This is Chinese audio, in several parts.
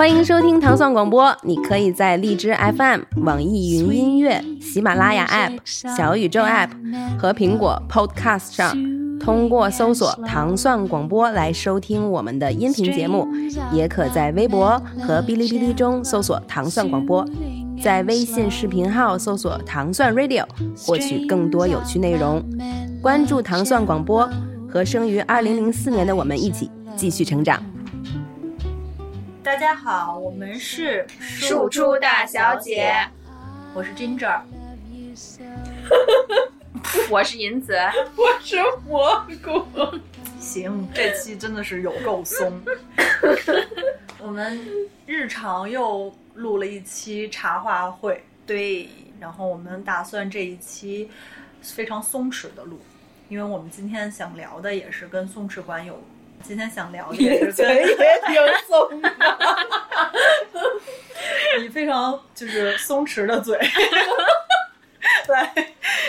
欢迎收听糖蒜广播，你可以在荔枝 FM、网易云音乐、喜马拉雅 App、小宇宙 App 和苹果 Podcast 上，通过搜索“糖蒜广播”来收听我们的音频节目，也可在微博和哔哩哔哩中搜索“糖蒜广播”，在微信视频号搜索“糖蒜 Radio” 获取更多有趣内容。关注糖蒜广播，和生于2004年的我们一起继续成长。大家好，我们是庶出大小姐，我是 Ginger，我是银子，我是蘑菇。行，这期真的是有够松。我们日常又录了一期茶话会，对，然后我们打算这一期非常松弛的录，因为我们今天想聊的也是跟松弛感有。今天想聊的也是跟 也挺松的，你非常就是松弛的嘴，来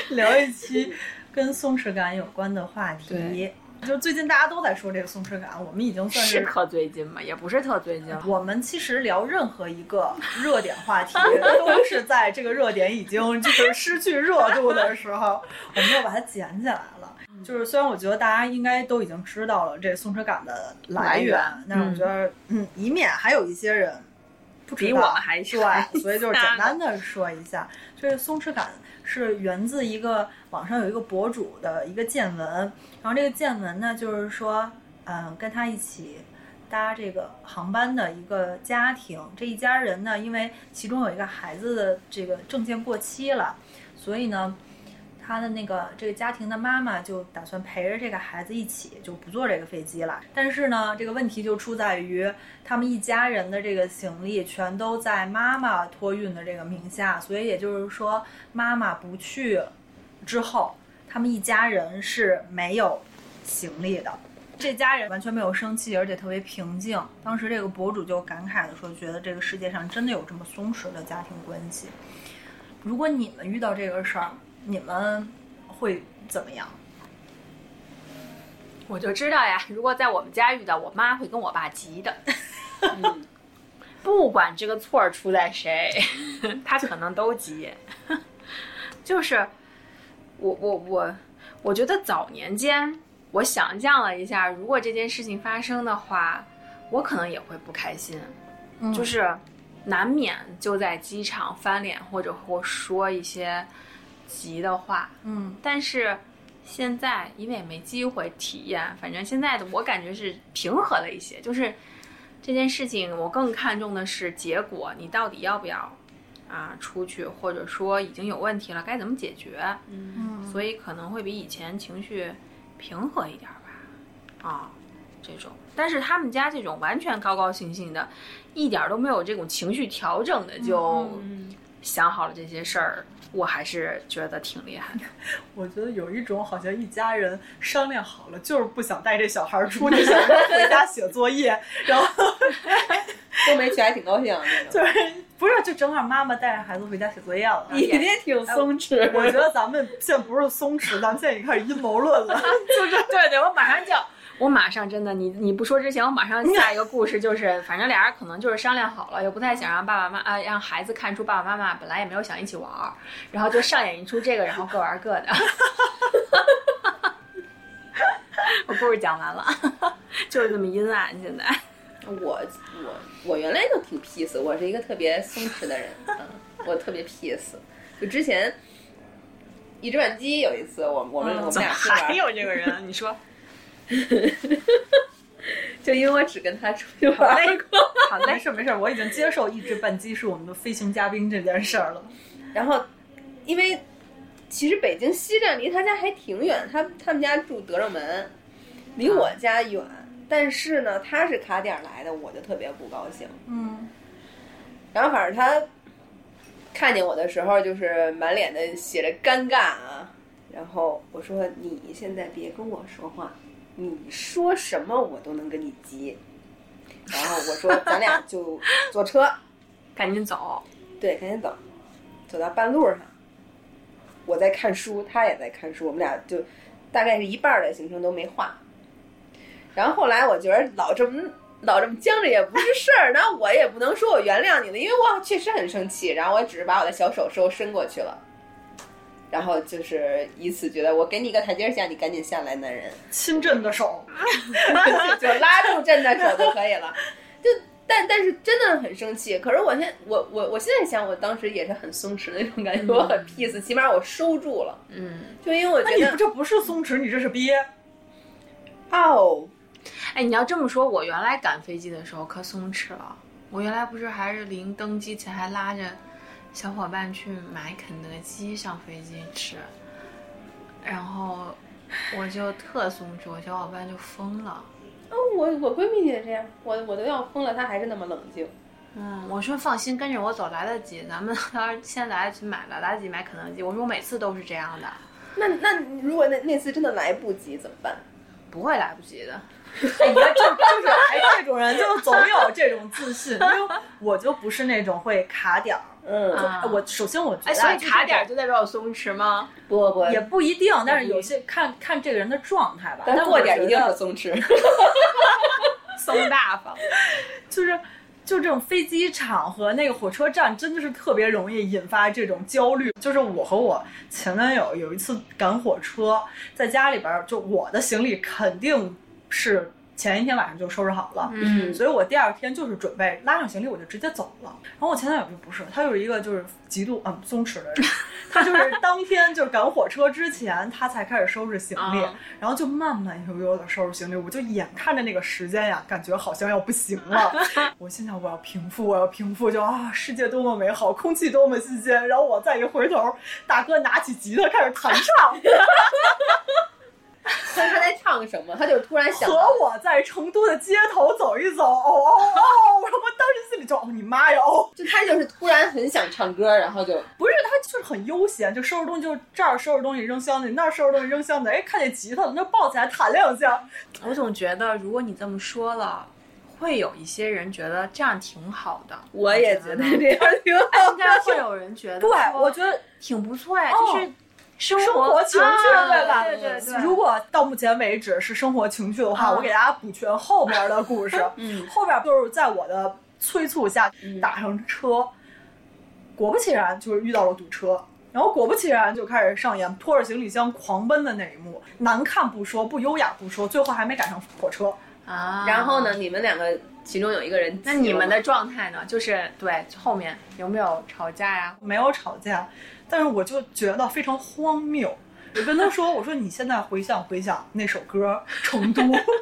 聊一期跟松弛感有关的话题。就最近大家都在说这个松弛感，我们已经算是特最近嘛，也不是特最近。我们其实聊任何一个热点话题，都是在这个热点已经就是失去热度的时候，我们要把它捡起来了。就是虽然我觉得大家应该都已经知道了这松弛感的来源，但是我觉得，嗯，以免还有一些人不比我们还对，所以就是 简单的说一下，就是松弛感是源自一个网上有一个博主的一个见闻，然后这个见闻呢，就是说，嗯，跟他一起搭这个航班的一个家庭，这一家人呢，因为其中有一个孩子的这个证件过期了，所以呢。他的那个这个家庭的妈妈就打算陪着这个孩子一起，就不坐这个飞机了。但是呢，这个问题就出在于他们一家人的这个行李全都在妈妈托运的这个名下，所以也就是说，妈妈不去之后，他们一家人是没有行李的。这家人完全没有生气，而且特别平静。当时这个博主就感慨的说：“觉得这个世界上真的有这么松弛的家庭关系。如果你们遇到这个事儿。”你们会怎么样？我就知道呀，如果在我们家遇到，我妈会跟我爸急的。不管这个错儿出在谁，他可能都急。就是我我我，我觉得早年间，我想象了一下，如果这件事情发生的话，我可能也会不开心。就是难免就在机场翻脸，或者或说一些。急的话，嗯，但是现在因为也没机会体验，反正现在的我感觉是平和了一些。就是这件事情，我更看重的是结果，你到底要不要啊出去，或者说已经有问题了，该怎么解决？嗯，所以可能会比以前情绪平和一点吧。啊，这种，但是他们家这种完全高高兴兴的，一点都没有这种情绪调整的，就想好了这些事儿。我还是觉得挺厉害的。我觉得有一种好像一家人商量好了，就是不想带这小孩出去，想回家写作业，然后 都没去，还挺高兴。就是不是就正好妈妈带着孩子回家写作业了？你也挺松弛。我觉得咱们现在不是松弛，咱们现在已经开始阴谋论了。就是对对，我马上就。我马上真的，你你不说之前，我马上下一个故事就是，反正俩人可能就是商量好了，又不太想让爸爸妈啊让孩子看出爸爸妈妈本来也没有想一起玩儿，然后就上演一出这个，然后各玩各的。我故事讲完了，就是这么阴暗。现在，我我我原来就挺 peace，我是一个特别松弛的人，嗯，我特别 peace。就之前一只转机有一次，我我们我们俩还有这个人，你说。就因为我只跟他出去玩过，好，没事没事，我已经接受一只半鸡是我们的飞行嘉宾这件事儿了。然后，因为其实北京西站离他家还挺远，他他们家住德胜门，离我家远。但是呢，他是卡点来的，我就特别不高兴。嗯。然后反正他看见我的时候，就是满脸的写着尴尬啊。然后我说：“你现在别跟我说话。”你说什么我都能跟你急，然后我说咱俩就坐车，赶紧走，对，赶紧走，走到半路上，我在看书，他也在看书，我们俩就大概是一半的行程都没画。然后后来我觉得老这么老这么僵着也不是事儿，然后我也不能说我原谅你了，因为我确实很生气，然后我只是把我的小手手伸过去了，然后就是以此觉得我给你一个台阶下，你赶紧下来，男人，亲朕的手，就拉住朕的手就可以了，就。但但是真的很生气，可是我现我我我现在想，我当时也是很松弛的那种感觉，我很 peace，起码我收住了，嗯，就因为我觉得你这不是松弛，你这是憋。哦，哎，你要这么说，我原来赶飞机的时候可松弛了。我原来不是还是临登机前还拉着小伙伴去买肯德基上飞机吃，然后我就特松弛，我小伙伴就疯了。哦，我我闺蜜也这样，我我都要疯了，她还是那么冷静。嗯，我说放心，跟着我走来得及，咱们到时候先来去买了，来得及买肯德基。我说我每次都是这样的，那那如果那那次真的来不及怎么办？不会来不及的。哎，你看，就就是哎，这种人就总有这种自信，因为我就不是那种会卡点儿。嗯，啊我首先我觉得哎，所以卡点儿就代表我松弛吗？不不，也不一定，但是有些看看这个人的状态吧。但但过点一定我觉得是松弛。松大方。就是就这种飞机场和那个火车站，真的是特别容易引发这种焦虑。就是我和我前男友有一次赶火车，在家里边儿，就我的行李肯定是前一天晚上就收拾好了。嗯所以我第二天就是准备拉上行李我就直接走了。然后我前男友就不是，他就是一个就是极度嗯松弛的人，他就是当天就是赶火车之前他才开始收拾行李，啊然后就慢慢悠悠的收拾行李，我就眼看着那个时间呀，感觉好像要不行了。我心想我要平复，我要平复，就啊世界多么美好，空气多么新鲜。然后我再一回头，大哥拿起吉他开始弹唱。他他在唱什么？他就是突然想和，我在成都的街头走一走，哦哦哦！然后我当时心里就，哦你妈呀，哦，就他就是突然很想唱歌，然后就不是，他就是很悠闲，就收拾东西，就这儿收拾东西扔箱子，那儿收拾东西扔箱子，哎，看见吉他了，那抱起来弹两下。我总觉得，如果你这么说了，会有一些人觉得这样挺好的。我也觉得这样挺好应该会有人觉得，对，我觉得挺不错呀，哦就是生生活情趣，啊对吧？对对对。如果到目前为止是生活情趣的话，啊我给大家补全后边的故事。嗯，后边就是在我的催促下打上车，果不其然就是遇到了堵车。然后果不其然就开始上演拖着行李箱狂奔的那一幕，难看不说，不优雅不说，最后还没赶上火车。啊，然后呢，？你们两个其中有一个人，那你们的状态呢？就是对后面有没有吵架呀？没有吵架，但是我就觉得非常荒谬。我跟他说：“我说你现在回想回想那首歌《成都》，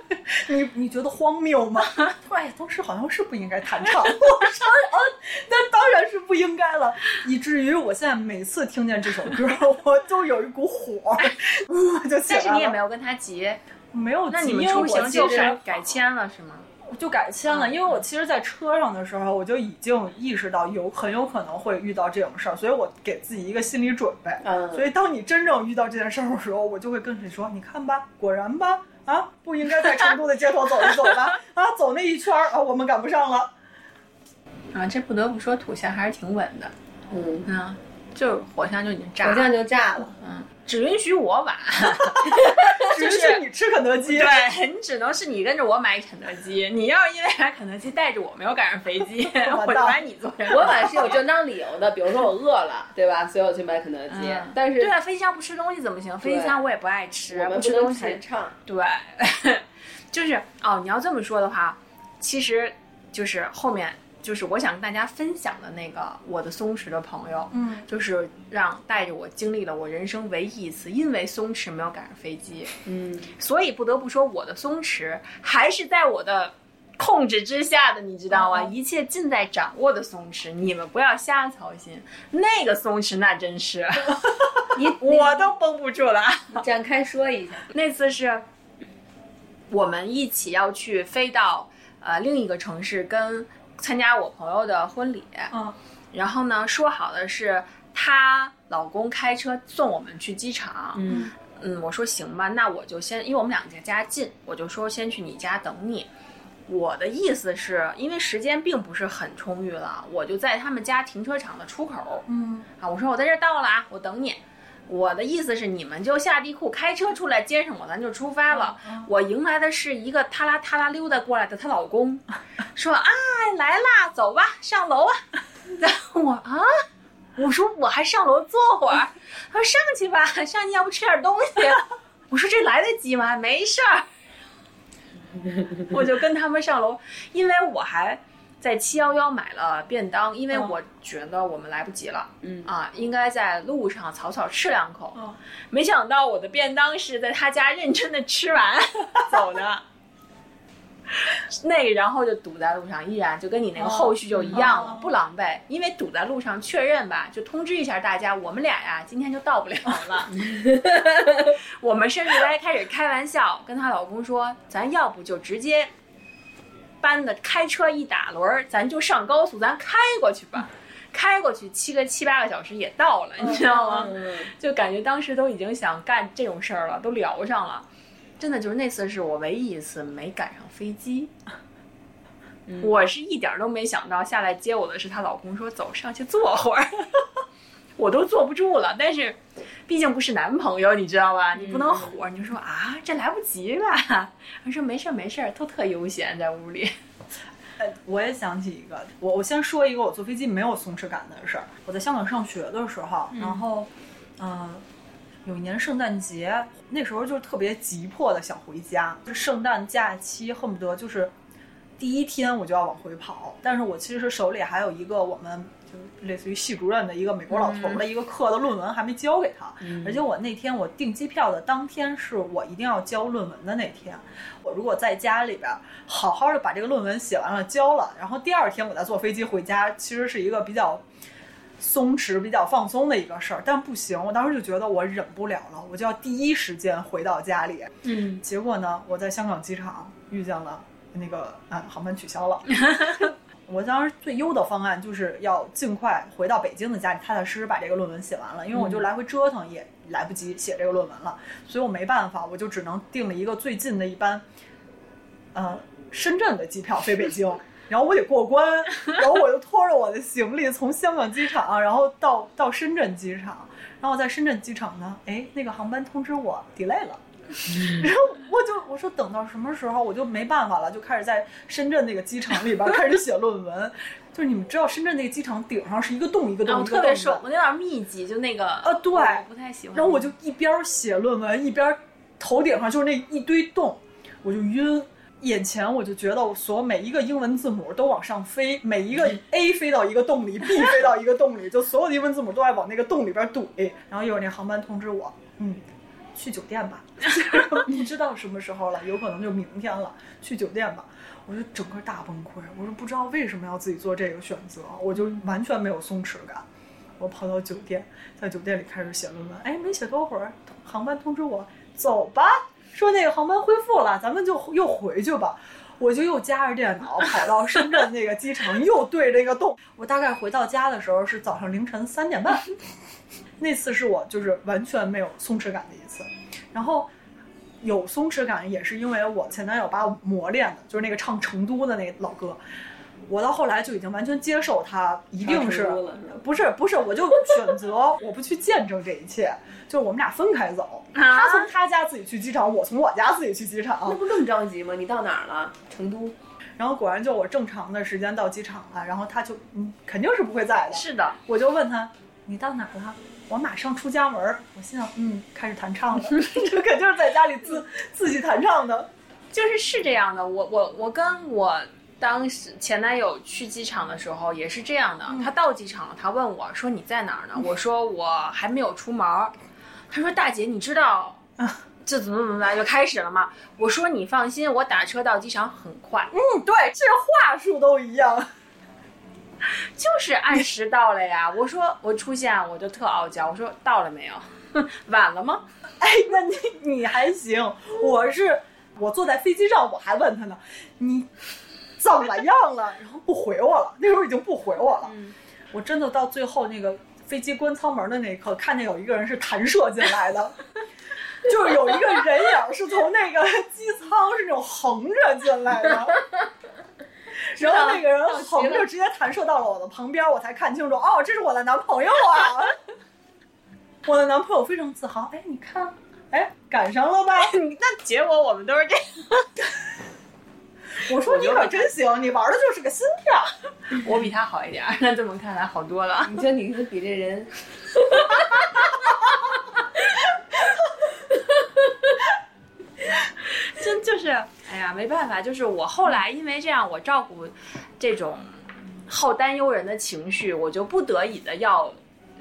你你觉得荒谬吗？” 他说：“哎，当时好像是不应该弹唱。”我说：“嗯，那当然是不应该了。”以至于我现在每次听见这首歌，我都有一股火，我就起来了。但是你也没有跟他急，没有急，那你们因为出行就我其实改改签了是吗？就改签了，因为我其实，在车上的时候，我就已经意识到有很有可能会遇到这种事儿，所以我给自己一个心理准备。嗯所以当你真正遇到这件事儿的时候，我就会跟你说：“你看吧，果然吧，啊，不应该在成都的街头走一走吧？啊，走那一圈儿啊，我们赶不上了。啊，这不得不说土象还是挺稳的，嗯，嗯，就是火象就已经炸了，好像就炸了。嗯，只允许我晚，只允许你吃肯德基。对你只能是你跟着我买肯德基，你要是因为买肯德基带着我没有赶上飞机，我就把你做人。我晚是有正当理由的，比如说我饿了，对吧？所以我去买肯德基。嗯但是对啊，飞机上不吃东西怎么行？飞机上我也不爱吃，不不吃东西。对，就是哦，你要这么说的话，其实就是后面就是我想跟大家分享的那个我的松弛的朋友，嗯，就是让带着我经历了我人生唯一一次因为松弛没有赶上飞机，嗯，所以不得不说我的松弛还是在我的。控制之下的，你知道吗？嗯一切尽在掌握的松弛，你们不要瞎操心。那个松弛那真是，你我都绷不住了。你展开说一下。那次是我们一起要去飞到呃另一个城市，跟参加我朋友的婚礼。嗯然后呢，说好的是她老公开车送我们去机场。嗯嗯，我说行吧，那我就先，因为我们两家家近，我就说先去你家等你。我的意思是因为时间并不是很充裕了，我就在他们家停车场的出口嗯啊，我说我在这儿到了啊，我等你。我的意思是，你们就下地库开车出来接上我，咱就出发了。我迎来的是一个踏拉踏拉溜达过来的她老公，说啊来啦，走吧，上楼啊。然后我啊，我说我还上楼坐会儿，他说上去吧，上去要不吃点东西。我说这来得及吗？没事儿，我就跟他们上楼，因为我还。在七幺幺买了便当，因为我觉得我们来不及了，嗯啊，应该在路上草草吃两口。没想到我的便当是在他家认真的吃完 走的，那然后就堵在路上，依然就跟你那个后续就一样了，不狼狈，因为堵在路上确认吧，就通知一下大家，我们俩呀今天就到不了了。我们甚至还开始开玩笑，跟她老公说，咱要不就直接。班的开车一打轮儿，咱就上高速，咱开过去吧，开过去七个七八个小时也到了，你知道吗？就感觉当时都已经想干这种事儿了，都聊上了。真的就是那次是我唯一一次没赶上飞机，我是一点都没想到下来接我的是她老公，说走上去坐会儿，我都坐不住了。但是毕竟不是男朋友，你知道吧？你不能火，你就说啊，这来不及了。他说没事儿没事儿，都特悠闲在屋里。哎，我也想起一个，我我先说一个我坐飞机没有松弛感的事儿。我在香港上学的时候，然后，嗯，有一年圣诞节，那时候就是特别急迫的想回家，就圣诞假期恨不得就是第一天我就要往回跑，但是我其实手里还有一个我们。就类似于系主任的一个美国老头的一个课的论文还没交给他，而且我那天我订机票的当天是我一定要交论文的那天。我如果在家里边好好的把这个论文写完了交了，然后第二天我再坐飞机回家，其实是一个比较松弛、比较放松的一个事儿。但不行，我当时就觉得我忍不了了，我就要第一时间回到家里。嗯，结果呢，我在香港机场遇见了那个啊，航班取消了。我当时最优的方案就是要尽快回到北京的家里，踏踏实实把这个论文写完了，因为我就来回折腾也来不及写这个论文了，所以我没办法，我就只能订了一个最近的一班，呃，深圳的机票飞北京，然后我得过关，然后我就拖着我的行李从香港机场，然后到到深圳机场，然后在深圳机场呢，哎，那个航班通知我 delay 了。然后我就我说等到什么时候我就没办法了，就开始在深圳那个机场里边开始写论文。就是你们知道深圳那个机场顶上是一个洞一个洞一个洞特别手有点密集，就那个啊对，不太喜欢。然后我就一边写论文一边头顶上就是那一堆洞，我就晕。眼前我就觉得我所每一个英文字母都往上飞，每一个 A 飞到一个洞里，B 飞到一个洞里，就所有的英文字母都在往那个洞里边怼。然后一会儿那航班通知我，嗯。去酒店吧，不知道什么时候了，有可能就明天了。去酒店吧，我就整个大崩溃。我说不知道为什么要自己做这个选择，我就完全没有松弛感。我跑到酒店，在酒店里开始写论文。哎，没写多会儿，航班通知我走吧，说那个航班恢复了，咱们就又回去吧。我就又夹着电脑跑到深圳那个机场，又对着一个洞。我大概回到家的时候是早上凌晨三点半。那次是我就是完全没有松弛感的一次，然后有松弛感也是因为我前男友把我磨练的，就是那个唱《成都》的那个老哥，我到后来就已经完全接受他一定是不是不是，我就选择我不去见证这一切，就是我们俩分开走，他从他家自己去机场，我从我家自己去机场，那不更着急吗？你到哪儿了？成都，然后果然就我正常的时间到机场了，然后他就嗯肯定是不会在的，是的，我就问他你到哪儿了？我马上出家门儿，我心想，嗯，开始弹唱了，这肯定是在家里自自己弹唱的，就是是这样的。我我我跟我当时前男友去机场的时候也是这样的。他到机场了，他问我说你在哪儿呢？我说我还没有出门。他说大姐，你知道这怎么怎么来就开始了吗？我说你放心，我打车到机场很快。嗯，对，这话术都一样。就是按时到了呀！我说我出现，我就特傲娇。我说到了没有？晚了吗？哎，那你你还行。我是我坐在飞机上，我还问他呢，你怎么样了？然后不回我了。那时候已经不回我了。我真的到最后那个飞机关舱门的那一刻，看见有一个人是弹射进来的，就是有一个人影是从那个机舱是那种横着进来的。然后那个人横着直接弹射到了我的旁边，我才看清楚，哦，这是我的男朋友啊！我的男朋友非常自豪，哎，你看，哎，赶上了吧？那结果我们都是这样。我说你可真行，你玩的就是个心跳。我比他好一点，那这么看来好多了。你说你比这人，真就是，哎呀，没办法，就是我后来因为这样，我照顾这种好担忧人的情绪，我就不得已的要。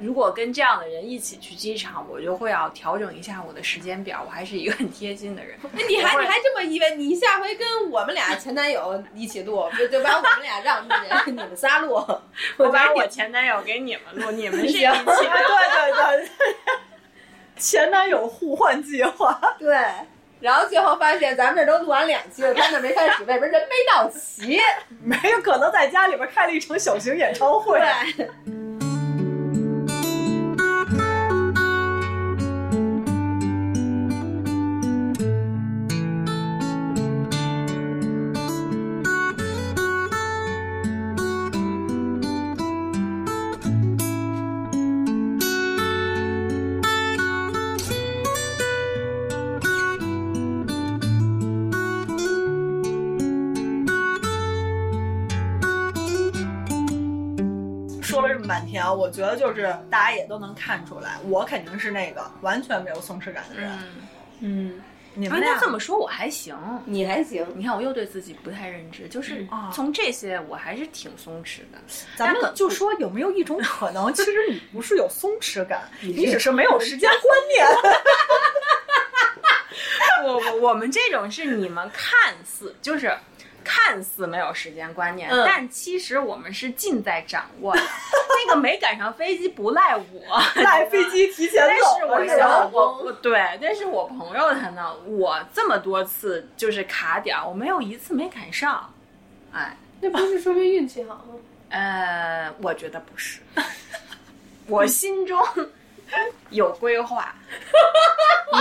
如果跟这样的人一起去机场，我就会要调整一下我的时间表。我还是一个很贴心的人。你还你还这么以为？你下回跟我们俩前男友一起录，就就把我们俩让出去，你们仨录。我把我前男友给你们录，你们 是一起的。对对对，前男友互换计划。对。然后最后发现，咱们这都录完两期了，他那没开始，外边人没到齐？没有可能在家里边开了一场小型演唱会。对。我觉得就是大家也都能看出来，我肯定是那个完全没有松弛感的人。嗯，你们俩这么说，我还行，你还行。你看，我又对自己不太认知，就是从这些，我还是挺松弛的。咱们就说有没有一种可能，其实你不是有松弛感，你只是没有时间观念。我我我们这种是你们看似就是。看似没有时间观念，嗯、但其实我们是尽在掌握的。那个没赶上飞机不赖我，赖飞机提前走。但是我想我我对，但是我朋友他呢，我这么多次就是卡点，我没有一次没赶上。哎，那不是说明运气好吗？呃，我觉得不是，我心中。有规划，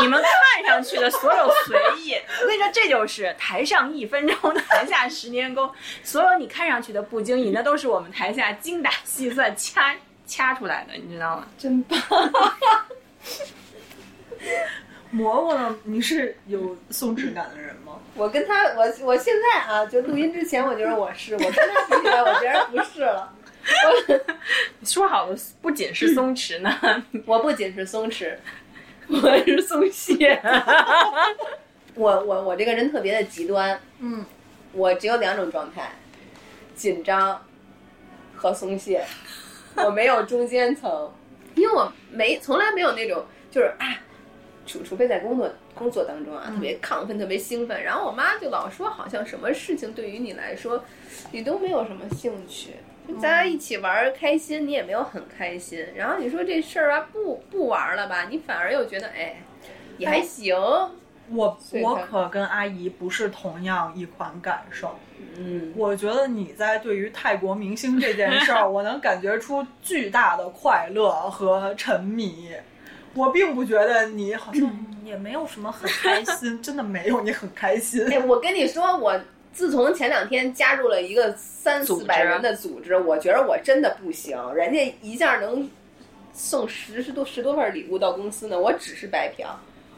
你们看上去的所有随意，我跟你说，这就是台上一分钟，台下十年功。所有你看上去的不经意，那都是我们台下精打细算掐掐出来的，你知道吗？真棒！蘑菇呢？你是有松弛感的人吗？我跟他，我我现在啊，就录音之前，我觉得我是；我跟他比起来，我觉得不是了。说好的不仅是松弛呢，我不仅是松弛，我是松懈。我我我这个人特别的极端，嗯，我只有两种状态：紧张和松懈，我没有中间层，因为我没从来没有那种就是啊，除除非在工作工作当中啊，特别亢奋，特别兴奋。然后我妈就老说，好像什么事情对于你来说，你都没有什么兴趣。咱俩一起玩开心，你也没有很开心。然后你说这事儿啊，不不玩了吧，你反而又觉得哎，也还行。我我可跟阿姨不是同样一款感受。嗯，我觉得你在对于泰国明星这件事儿，我能感觉出巨大的快乐和沉迷。我并不觉得你好像也没有什么很开心，真的没有你很开心。哎，我跟你说我。自从前两天加入了一个三四百人的组织，我觉得我真的不行。人家一下能送十十多十多份礼物到公司呢，我只是白嫖，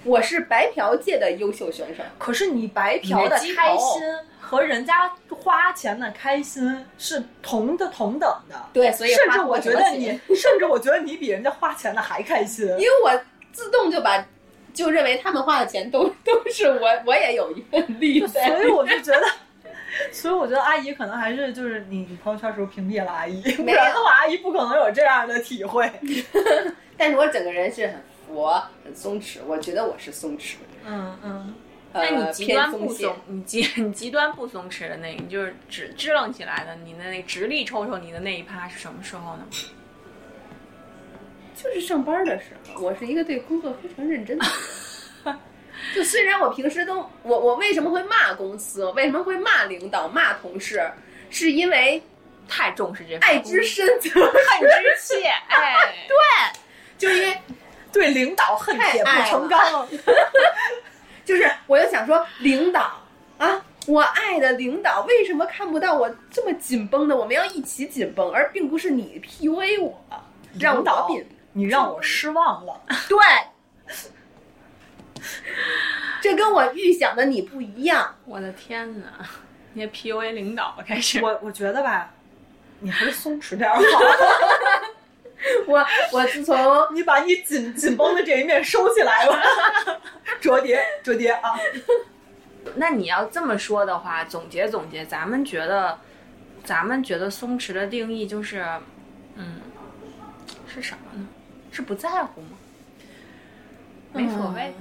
我是白嫖界的优秀选手。可是你白嫖的开心和人家花钱的开心是同的同等的。对，所以甚至我觉得你，甚至我觉得你比人家花钱的还开心，因为我自动就把就认为他们花的钱都都是我，我也有一份利。所以我就觉得。所以我觉得阿姨可能还是就是你你朋友圈时候屏蔽了阿姨，不然的话阿姨不可能有这样的体会。但是我整个人是很佛很松弛，我觉得我是松弛。嗯嗯。那你极端不松，你极 你极端不松弛的那，你就是只支棱起来的，你的那直立抽抽你的那一趴是什么时候呢？就是上班的时候，我是一个对工作非常认真的。就虽然我平时都我我为什么会骂公司？为什么会骂领导、骂同事？是因为太重视这爱之深责恨之切。哎，对，就因为 对领导恨铁不成钢。就是我就想说，领导啊，我爱的领导为什么看不到我这么紧绷的？我们要一起紧绷，而并不是你 PUA 我，让我你让我失望了。对，这跟我预想的你不一样。我的天哪！你 PUA 领导开始，我我觉得吧，你还是松弛点好。我我自从 你把你紧紧绷的这一面收起来吧，折叠折叠啊。那你要这么说的话，总结总结，咱们觉得，咱们觉得松弛的定义就是，嗯，是什么呢？是不在乎吗？没所谓，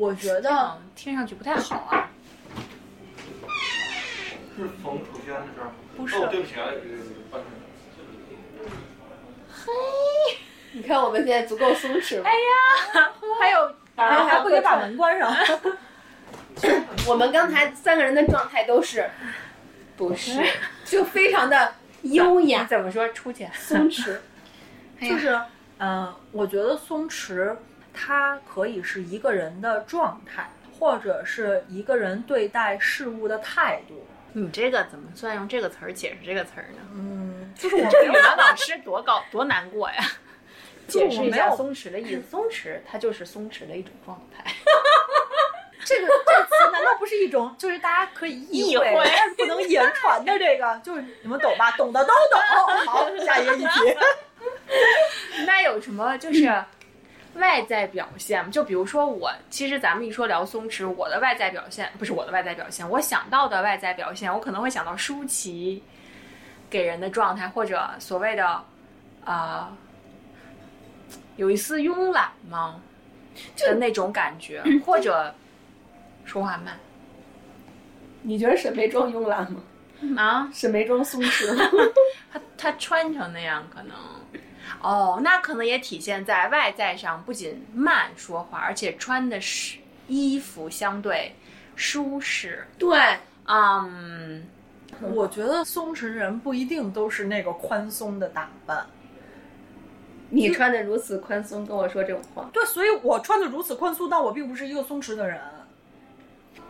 我觉得听上去不太好啊。是冯楚轩的事儿吗？不是哦，对不起啊，这个这个半天。你看我们现在足够松弛了？哎呀，还有 还还不得把门关上。我们刚才三个人的状态都是，不是，就非常的优雅你怎么说？出去。松弛。就是，嗯、我觉得松弛，它可以是一个人的状态，或者是一个人对待事物的态度。你这个怎么算用这个词儿解释这个词儿呢？嗯，就是我这没有语文老师多高多难过呀！就 是解释一下我没有松弛的意思，松弛它就是松弛的一种状态。这个这个词难道不是一种就是大家可以意会，意会但是不能言传的这个？就是你们懂吧？懂的都懂。好，下一个议题。那有什么就是外在表现吗？就比如说我，其实咱们一说聊松弛，我的外在表现不是我的外在表现，我想到的外在表现，我可能会想到舒淇给人的状态，或者所谓的啊、呃有一丝慵懒吗？的那种感觉，或者说话慢你觉得沈眉庄慵懒吗？啊，沈眉庄松弛吗？他他穿成那样可能。哦，那可能也体现在外在上，不仅慢说话，而且穿的是衣服相对舒适。对，嗯，我觉得松弛人不一定都是那个宽松的打扮。你穿的如此宽松，跟我说这种话，对，所以我穿的如此宽松，但我并不是一个松弛的人。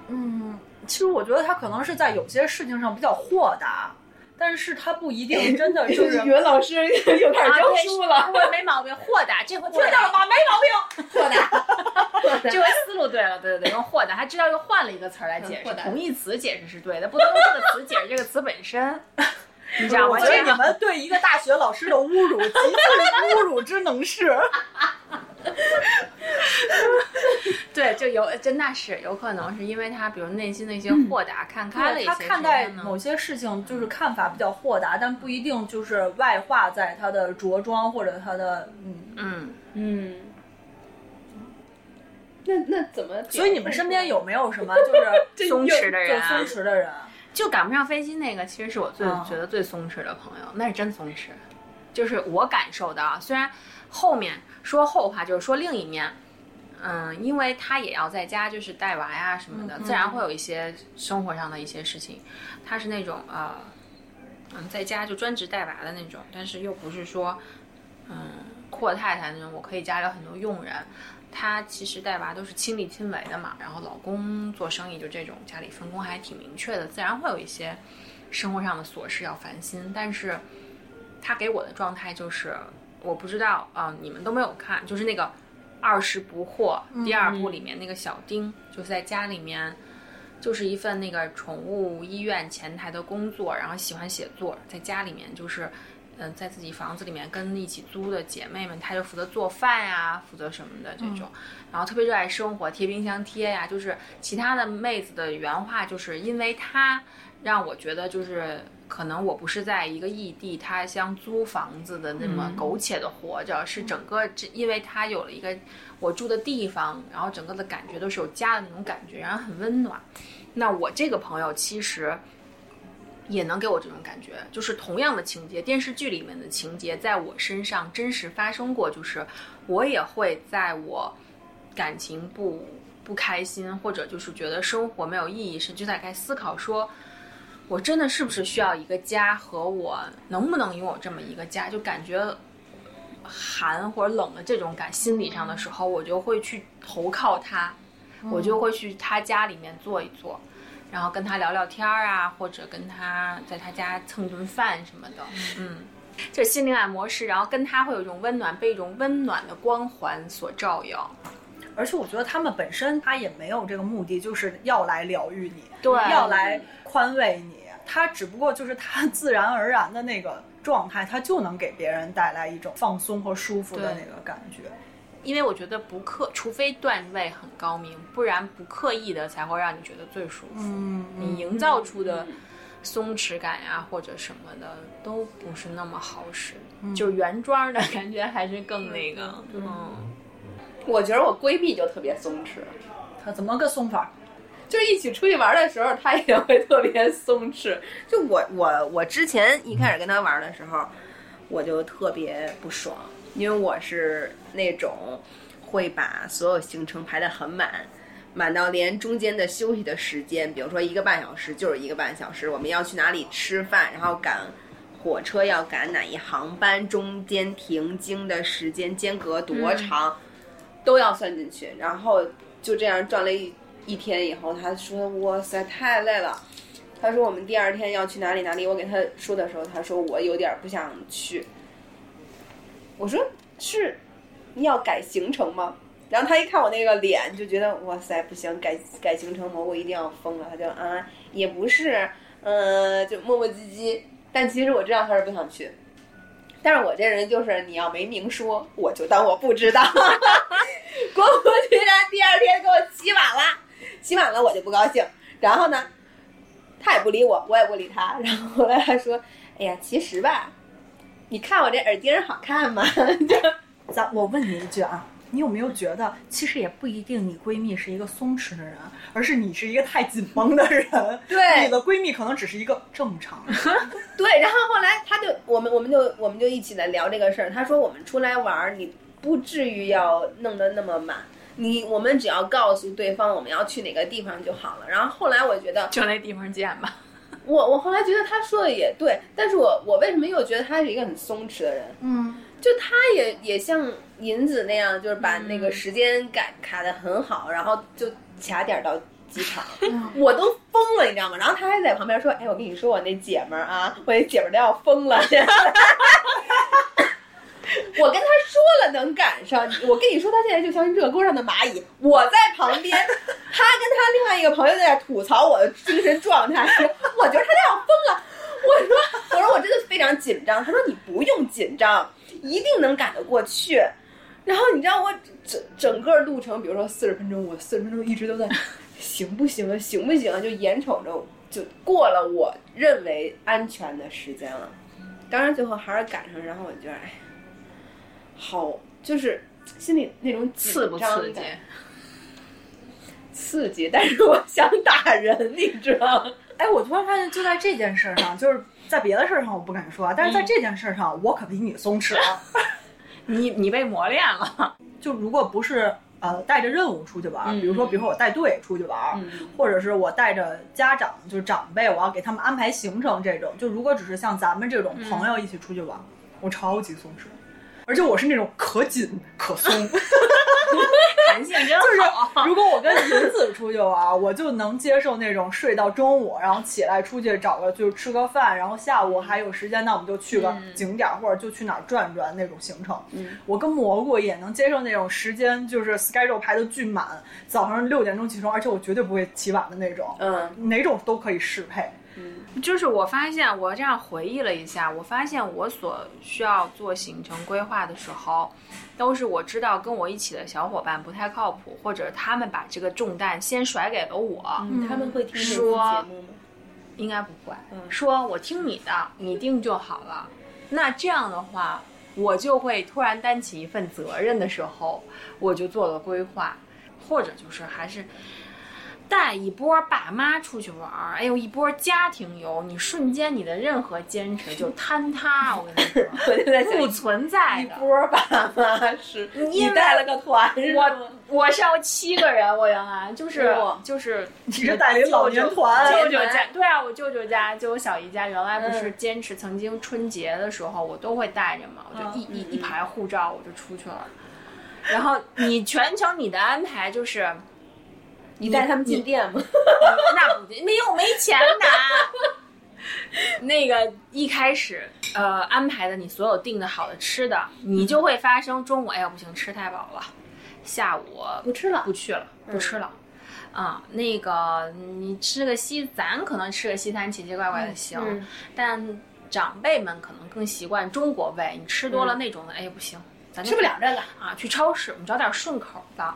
嗯，其实我觉得他可能是在有些事情上比较豁达，但是他不一定 真的就是语文老师又开始教书了，我没毛病，豁达，这回 听到了吗？没毛病。豁达，这回思路对了，对对对，用豁达，他知道又换了一个词儿来解释，同义词解释是对的，不能用这个词解释这个词本身，你知道吗？我觉得这你们对一个大学老师的侮辱，极尽侮辱之能事。对，就有真那是有可能是因为他，比如内心的一些豁达，看开了一些他看待某些事情就是看法比较豁达，但不一定就是外化在他的着装或者他的嗯。嗯。嗯，那那怎么？所以你们身边有没有什么 就是松弛的人啊松弛的人？就赶不上飞机那个，其实是我最、嗯觉得最松弛的朋友，那是真松弛。就是我感受的啊，虽然后面说后话，就是说另一面，嗯，因为他也要在家就是带娃呀什么的，嗯自然会有一些生活上的一些事情。他是那种呃，嗯，在家就专职带娃的那种，但是又不是说嗯阔太太那种，我可以家里有很多佣人。她其实带娃都是亲力亲为的嘛，然后老公做生意就这种家里分工还挺明确的，自然会有一些生活上的琐事要烦心。但是她给我的状态就是，我不知道啊、你们都没有看，就是那个《二十不惑》第二部里面那个小丁，就是在家里面。就是一份那个宠物医院前台的工作，然后喜欢写作，在家里面就是，嗯、在自己房子里面跟一起租的姐妹们，她就负责做饭呀，负责什么的这种，然后特别热爱生活，贴冰箱贴呀，就是其他的妹子的原话，就是因为她让我觉得就是。可能我不是在一个异地他乡租房子的那么苟且的活着，是整个这，因为他有了一个我住的地方，然后整个的感觉都是有家的那种感觉，然后很温暖。那我这个朋友其实也能给我这种感觉，就是同样的情节，电视剧里面的情节，在我身上真实发生过，就是我也会在我感情不不开心，或者就是觉得生活没有意义时，就在该思考说。我真的是不是需要一个家，和我能不能拥有这么一个家？就感觉寒或者冷的这种感，心理上的时候，我就会去投靠他，我就会去他家里面坐一坐，然后跟他聊聊天儿啊，或者跟他在他家蹭顿饭什么的。嗯，这心灵按摩师，然后跟他会有一种温暖，被一种温暖的光环所照耀。而且我觉得他们本身他也没有这个目的，就是要来疗愈你，对要来宽慰你。他只不过就是他 自然而然的那个状态，他就能给别人带来一种放松和舒服的那个感觉。因为我觉得不刻，除非段位很高明，不然不刻意的才会让你觉得最舒服。嗯，你营造出的松弛感呀，或者什么的，都不是那么好使。就是原装的 感觉还是更那个，嗯。我觉得我闺蜜就特别松弛，她怎么个松法？就是一起出去玩的时候，他也会特别松弛。就我我我之前一开始跟他玩的时候，我就特别不爽，因为我是那种会把所有行程排得很满，满到连中间的休息的时间，比如说一个半小时就是一个半小时，我们要去哪里吃饭，然后赶火车要赶哪一航班，中间停经的时间间隔多长。都要算进去，然后就这样转了一一天以后，他说：“哇塞，太累了。”他说：“我们第二天要去哪里哪里？”我给他说的时候，他说：“我有点不想去。”我说：“是你要改行程吗？”然后他一看我那个脸，就觉得：“哇塞，不行，改改行程蘑菇一定要疯了。”他就啊，也不是，呃，就磨磨唧唧。但其实我知道他是不想去。但是我这人就是你要没明说，我就当我不知道。果不其然，第二天给我起晚了，起晚了我就不高兴。然后呢，他也不理我，我也不理他。然后后来他说：“哎呀，其实吧，你看我这耳钉好看吗？” 就咱我问你一句啊。你有没有觉得，其实也不一定你闺蜜是一个松弛的人，而是你是一个太紧绷的人。对，你的闺蜜可能只是一个正常人。对，然后后来他就我们我们就我们就一起来聊这个事儿。他说我们出来玩，你不至于要弄得那么满，你我们只要告诉对方我们要去哪个地方就好了。然后后来我觉得就那地方见吧。我我后来觉得他说的也对，但是我我为什么又觉得他是一个很松弛的人？嗯。就他也也像银子那样，就是把那个时间改卡的很好，然后就卡点到机场，我都疯了，你知道吗？然后他还在旁边说：“哎，我跟你说，我那姐们儿啊，我那姐们儿都要疯了。”我跟他说了能赶上，我跟你说，他现在就像热锅上的蚂蚁。我在旁边，他跟他另外一个朋友在吐槽我的精神状态，我觉得他都要疯了。我说，我说我真的非常紧张。他说你不用紧张。一定能赶得过去，然后你知道我整整个路程，比如说四十分钟，我四十分钟一直都在，行不行啊？行不行啊？就眼瞅着就过了我认为安全的时间了，当然最后还是赶上，然后我觉得哎，好，就是心里那种刺不刺激？刺激，但是我想打人，你知道吗？哎，我突然发现，就在这件事上，就是。在别的事儿上我不敢说，但是在这件事上我可比你松弛了。你你被磨练了。就如果不是呃带着任务出去玩，比如说比如说我带队出去玩，或者是我带着家长就是长辈，我要给他们安排行程这种，就如果只是像咱们这种朋友一起出去玩，我超级松弛。而且我是那种可紧可松 弹性真好。就是如果我跟银子出去玩，我就能接受那种睡到中午，然后起来出去找个就是吃个饭，然后下午还有时间，那我们就去个景点或者就去哪儿转转那种行程。我跟蘑菇也能接受那种时间，就是 schedule 排的巨满，早上六点钟起床，而且我绝对不会起晚的那种。嗯，哪种都可以适配。就是我发现，我这样回忆了一下，我发现我所需要做行程规划的时候，都是我知道跟我一起的小伙伴不太靠谱，或者他们把这个重担先甩给了我。他们会听说节目吗？应该不会。说我听你的，你定就好了。那这样的话，我就会突然担起一份责任的时候，我就做了规划，或者就是还是。带一波爸妈出去玩儿，哎呦，一波家庭游，你瞬间你的任何坚持就坍塌。我跟你说，不存在一波爸妈是，你带了个团，我我是要七个人，我原来就是就是你是带领老年团，舅舅家对啊，我舅舅家就我小姨家原来不是坚持，曾经春节的时候我都会带着嘛，我就一一一排护照我就出去了，然后你全程你的安排就是。你带他们进店吗？那不没有没钱拿。那个一开始呃安排的你所有订的好的吃的，你就会发生中午哎呀不行吃太饱了，下午不吃了不去了不吃了。啊、那个你吃个西，咱可能吃个西餐奇奇怪怪的行，嗯但长辈们可能更习惯中国味，你吃多了那种的，哎不行，咱吃不了这个。啊，去超市我们找点顺口的。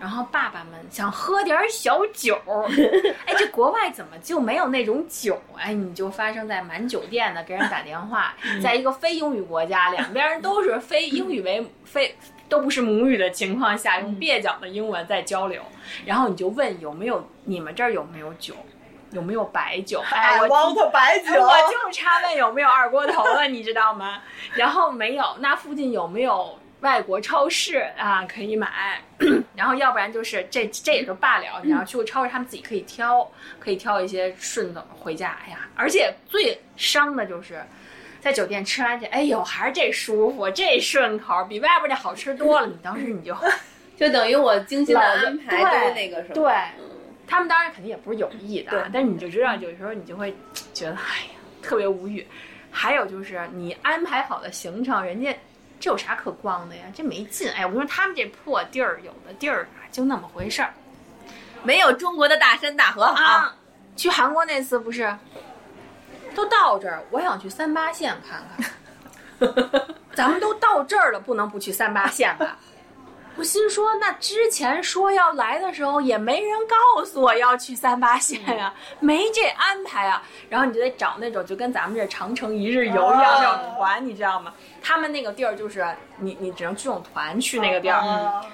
然后爸爸们想喝点小酒，哎，这国外怎么就没有那种酒？哎，你就发生在满酒店的给人打电话，在一个非英语国家，两边人都是非英语为非都不是母语的情况下，用蹩脚的英文在交流，然后你就问有没有你们这儿有没有酒，有没有白酒？哎，我 want 白酒，我就差问有没有二锅头了，你知道吗？然后没有，那附近有没有外国超市啊可以买？然后要不然就是这这也就罢了，你要去过超市，他们自己可以挑，可以挑一些顺的回家。哎呀，而且最伤的就是。在酒店吃完去，哎呦，还是这舒服，这顺口，比外边这好吃多了。你当时你就 就等于我精心的安排对都那个什么。对，嗯他们当然肯定也不是有意的啊对，但是你就知道，有时候你就会觉得，哎呀，特别无语。还有就是你安排好的行程，人家这有啥可逛的呀？这没劲。哎，我说，他们这破地儿，有的地儿就那么回事儿没有中国的大山大河好。啊。去韩国那次不是，都到这儿，我想去三八线看看。咱们都到这儿了，不能不去三八线吧？我心说，那之前说要来的时候，也没人告诉我要去三八线呀、没这安排啊。然后你就得找那种就跟咱们这长城一日游一样那种团，你知道吗？他们那个地儿就是你你只能这种团去那个地儿，啊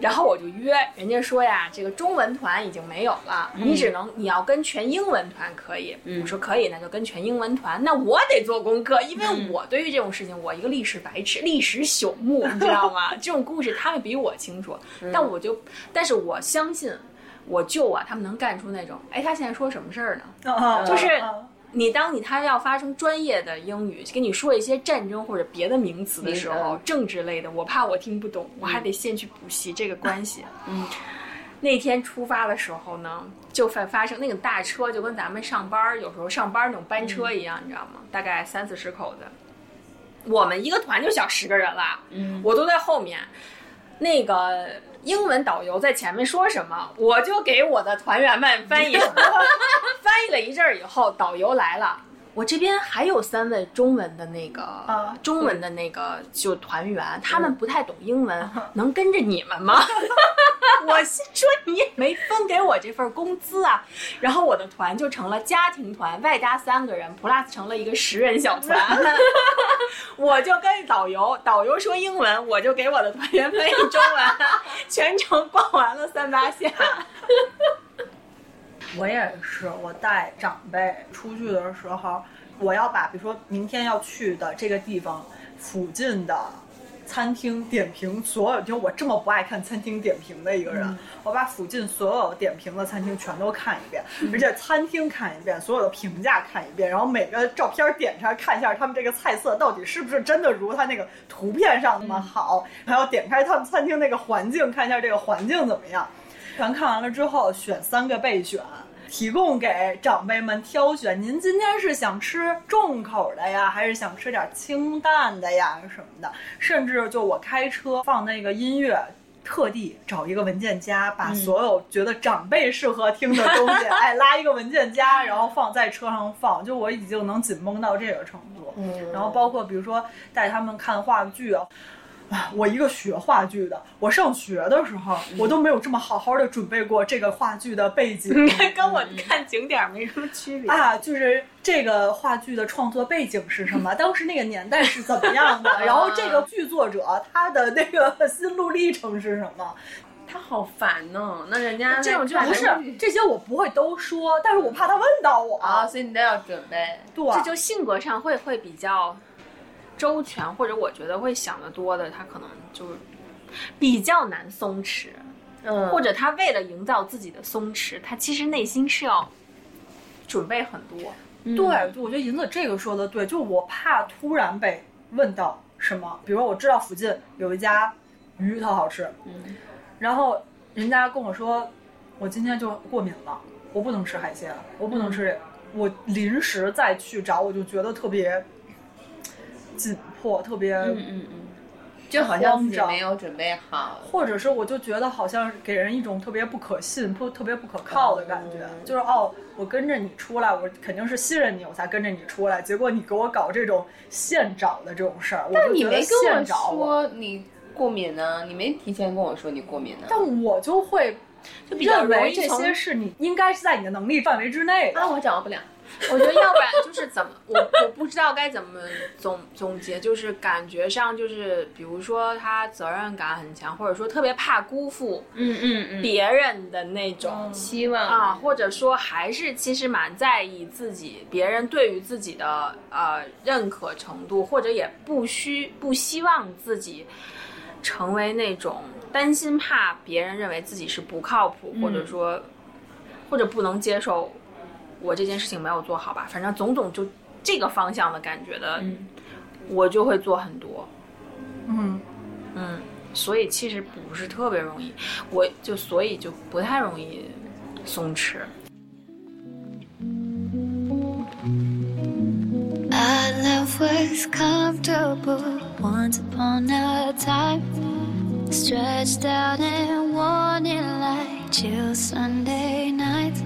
然后我就约人家说呀，这个中文团已经没有了，你只能你要跟全英文团可以。我说可以，那就跟全英文团。那我得做功课，因为我对于这种事情，我一个历史白痴，历史朽木，你知道吗？这种故事他们比我清楚，但我就，但是我相信我舅啊，他们能干出那种，哎，他现在说什么事儿呢？啊就是啊你当你他要发生专业的英语，跟你说一些战争或者别的名词的时候，嗯政治类的，我怕我听不懂，我还得先去补习这个关系。嗯，那天出发的时候呢，就发发生那个大车，就跟咱们上班儿有时候上班儿那种班车一样，你知道吗？大概三四十口子，我们一个团就小十个人了，嗯，我都在后面。那个英文导游在前面说什么，我就给我的团员们翻译。翻译了一阵儿以后，导游来了。我这边还有三位中文的那个、啊中文的那个就团员，他们不太懂英文，能跟着你们吗？我心说你也没分给我这份工资啊，然后我的团就成了家庭团，外加三个人，plus 成了一个十人小团。我就跟导游，导游说英文，我就给我的团员翻译中文，全程逛完了三八线。我也是，我带长辈出去的时候，我要把比如说明天要去的这个地方附近的餐厅点评所有，就我这么不爱看餐厅点评的一个人，我把附近所有点评的餐厅全都看一遍，而且餐厅看一遍，所有的评价看一遍，然后每个照片点上看一下他们这个菜色到底是不是真的如他那个图片上那么好，还要点开他们餐厅那个环境，看一下这个环境怎么样。全看完了之后，选三个备选，提供给长辈们挑选。您今天是想吃重口的呀，还是想吃点清淡的呀什么的？甚至就我开车放那个音乐。特地找一个文件夹，把所有觉得长辈适合听的东西，哎，拉一个文件夹，然后放在车上放。就我已经能紧绷到这个程度。嗯然后包括比如说带他们看话剧啊，啊，我一个学话剧的，我上学的时候，我都没有这么好好的准备过这个话剧的背景 跟我看景点儿没什么区别。啊，就是这个话剧的创作背景是什么，当时那个年代是怎么样的，然后这个剧作者他的那个 心路历程是什么。他好烦呢。那人家这种就不是这些我不会都说，但是我怕他问到我啊，所以你都要准备。对，这就性格上会会比较周全，或者我觉得会想得多的，他可能就比较难松弛，嗯。或者他为了营造自己的松弛，他其实内心是要准备很多。对，我觉得银子这个说的对，就我怕突然被问到什么，比如说我知道附近有一家鱼特好吃，嗯，然后人家跟我说我今天就过敏了，我不能吃海鲜，我不能吃这个，我临时再去找，我就觉得特别紧迫，特别，嗯嗯嗯，就好像自己没有准备好，或者是我就觉得好像给人一种特别不可信、不特别不可靠的感觉，嗯就是哦，我跟着你出来，我肯定是信任你，我才跟着你出来，结果你给我搞这种现找的这种事儿，但你没跟我说你过敏呢，你没提前跟我说你过敏呢。但我就会就比较认为这容易从些是你应该是在你的能力范围之内的。啊，我掌握不了。我觉得要不然就是怎么，我我不知道该怎么总总结，就是感觉上就是，比如说他责任感很强，或者说特别怕辜负嗯嗯嗯，别人的那种期望啊，或者说还是其实蛮在意自己别人对于自己的呃认可程度，或者也不需不希望自己成为那种担心怕别人认为自己是不靠谱，或者说或者不能接受我这件事情没有做好吧，反正种种就这个方向的感觉的，我就会做很多。嗯，嗯，所以其实不是特别容易，我就所以就不太容易松弛。Our love was comfortable once upon a time. Stretched out and wanting like chill Sunday nights.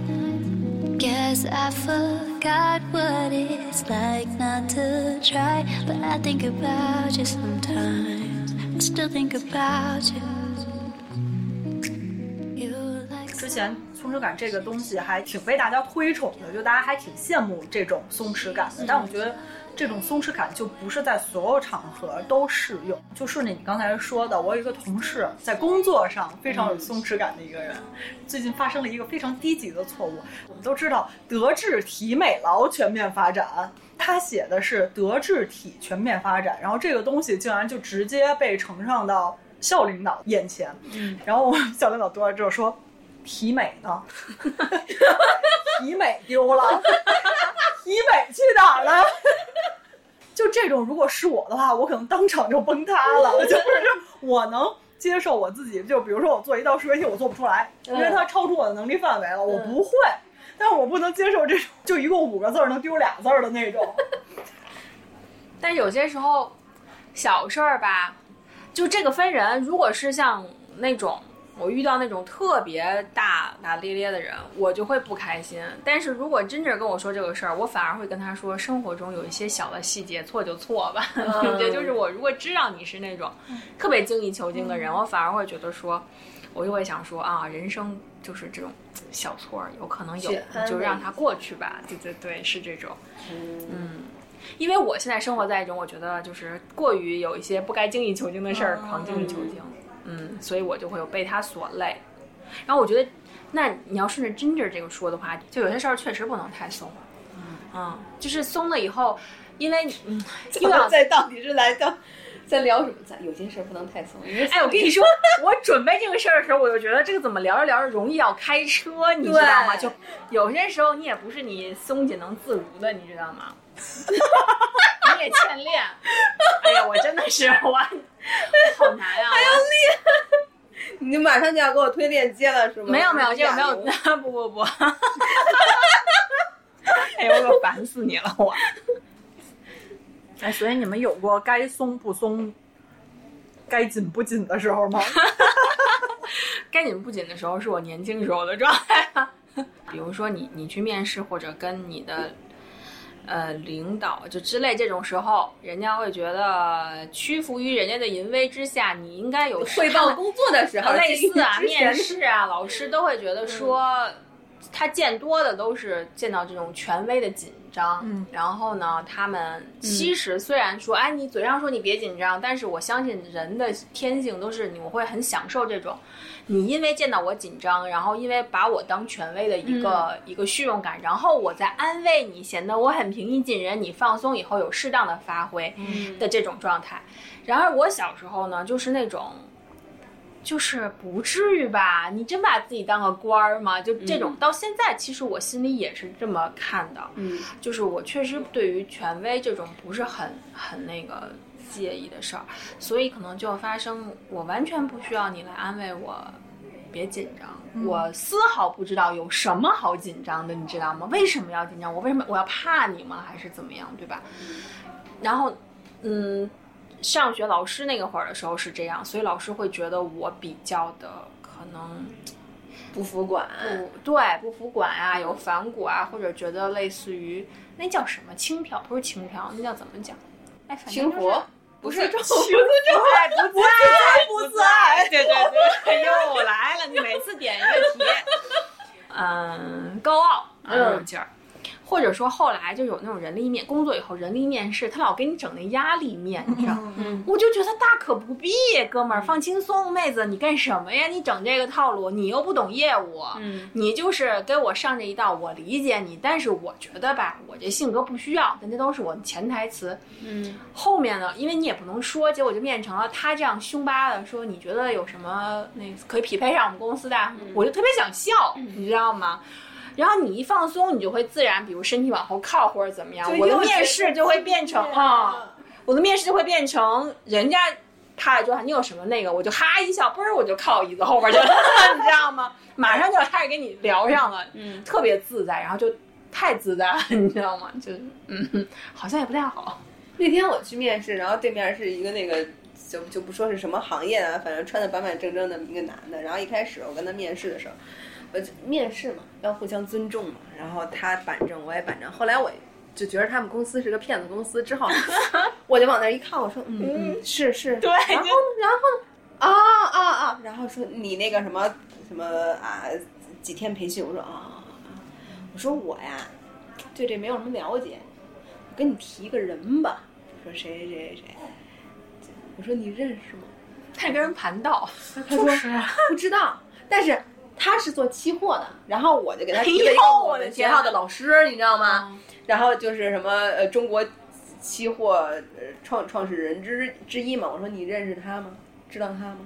Guess I forgot what it's like not to try. But I think about you sometimes. I still think about you. You like 之前松弛感这个东西还挺被大家推崇的，就大家还挺羡慕这种松弛感的。但我觉得这种松弛感就不是在所有场合都适用。就顺着你刚才说的，我有一个同事在工作上非常有松弛感的一个人，最近发生了一个非常低级的错误。我们都知道德智体美劳全面发展。他写的是德智体全面发展，然后这个东西竟然就直接被呈上到校领导眼前，嗯，然后我们校领导读完之后说，体美呢？体美丢了，体美去哪儿了？就这种，如果是我的话，我可能当场就崩塌了。就是我能接受我自己，就比如说我做一道数学题，我做不出来，因为它超出我的能力范围了，我不会。但是我不能接受这种就一共五个字儿能丢俩字儿的那种。但有些时候小事儿吧，就这个分人。如果是像那种我遇到那种特别大大咧咧的人，我就会不开心。但是如果真正跟我说这个事儿，我反而会跟他说，生活中有一些小的细节，错就错吧，对不 对？就是我如果知道你是那种特别精益求精的人，我反而会觉得说，我就会想说啊，人生就是这种小错儿，有可能有就让它过去吧。对对对，是这种。嗯，因为我现在生活在一种我觉得就是过于有一些不该精益求精的事儿，狂精益求精，嗯，所以我就会有被他所累。然后我觉得，那你要顺着 Ginger 这个说的话，就有些事儿确实不能太松，嗯，就是松了以后，因为你嗯又要在到底是来到在聊什么？在有些事儿不能太松，因为哎，我跟你说，我准备这个事儿的时候，我就觉得这个怎么聊着聊着容易要开车，你知道吗？就有些时候你也不是你松紧能自如的，你知道吗？你也欠练。哎呀，我真的是我，好难啊！还要你马上就要给我推链接了，是吗？没有没有，这个没有，不不不。哎呦，我可烦死你了，我。哎，所以你们有过该松不松、该紧不紧的时候吗？该紧不紧的时候是我年轻时候的状态。比如说你你去面试或者跟你的呃领导就之类这种时候，人家会觉得屈服于人家的淫威之下，你应该有汇报工作的时候，类似啊 面试啊，老师都会觉得说。他见多的都是见到这种权威的紧张，嗯然后呢，他们其实虽然说，哎，你嘴上说你别紧张，但是我相信人的天性都是你我会很享受这种，你因为见到我紧张，然后因为把我当权威的一个、一个虚荣感，然后我在安慰你，显得我很平易近人，你放松以后有适当的发挥的这种状态。然而我小时候呢，就是那种。就是不至于吧？你真把自己当个官儿吗？就这种，到现在其实我心里也是这么看的。嗯，就是我确实对于权威这种不是很很那个介意的事儿，所以可能就发生我完全不需要你来安慰我别紧张。我丝毫不知道有什么好紧张的，你知道吗？为什么要紧张？我为什么我要怕你吗？还是怎么样，对吧？然后，嗯，上学老师那个会儿的时候是这样，所以老师会觉得我比较的可能不服管，不对，不服管啊，有反骨啊，或者觉得类似于那叫什么轻佻，不是轻佻，那叫怎么讲？哎，反正轻就是浮，不是情不爱 不自爱，不自爱，对对对，又来了，你每次点一个题，嗯，高傲，那种劲儿。或者说后来就有那种人力面，工作以后人力面试，他老给你整那压力面，你知道吗？嗯我就觉得大可不必，哥们儿放轻松，妹子你干什么呀？你整这个套路，你又不懂业务，嗯你就是给我上这一道，我理解你，但是我觉得吧，我这性格不需要，但这都是我的潜台词。嗯后面呢，因为你也不能说，结果就变成了他这样凶巴的说，你觉得有什么那可以匹配上我们公司的？我就特别想笑，你知道吗？然后你一放松，你就会自然，比如身体往后靠或者怎么样，我的面试就会变成啊，我的面试就会变成人家趴在桌上，你有什么那个，我就哈一笑，嘣儿我就靠椅子后边去了，你知道吗？马上就开始跟你聊上了，嗯，特别自在，然后就太自在了，你知道吗？就嗯，好像也不太好。那天我去面试，然后对面是一个那个就就不说是什么行业啊，反正穿的板板正正的一个男的。然后一开始我跟他面试的时候，我就面试嘛，要互相尊重嘛。然后他板正，我也板正。后来我就觉得他们公司是个骗子公司，之后 我就往那儿一看，我说嗯嗯是是，对然后然后啊啊啊，然后说你那个什么什么啊几天培训，我说啊啊啊，我说我呀对这没有什么了解，我跟你提个人吧，说谁谁谁谁谁，我说你认识吗？他跟人盘道，他说不知道，但是他是做期货的，然后我就给他提了一哎个我们学校的老师，你知道吗？然后就是什么呃中国期货呃创创始人之之一嘛，我说你认识他吗？知道他吗？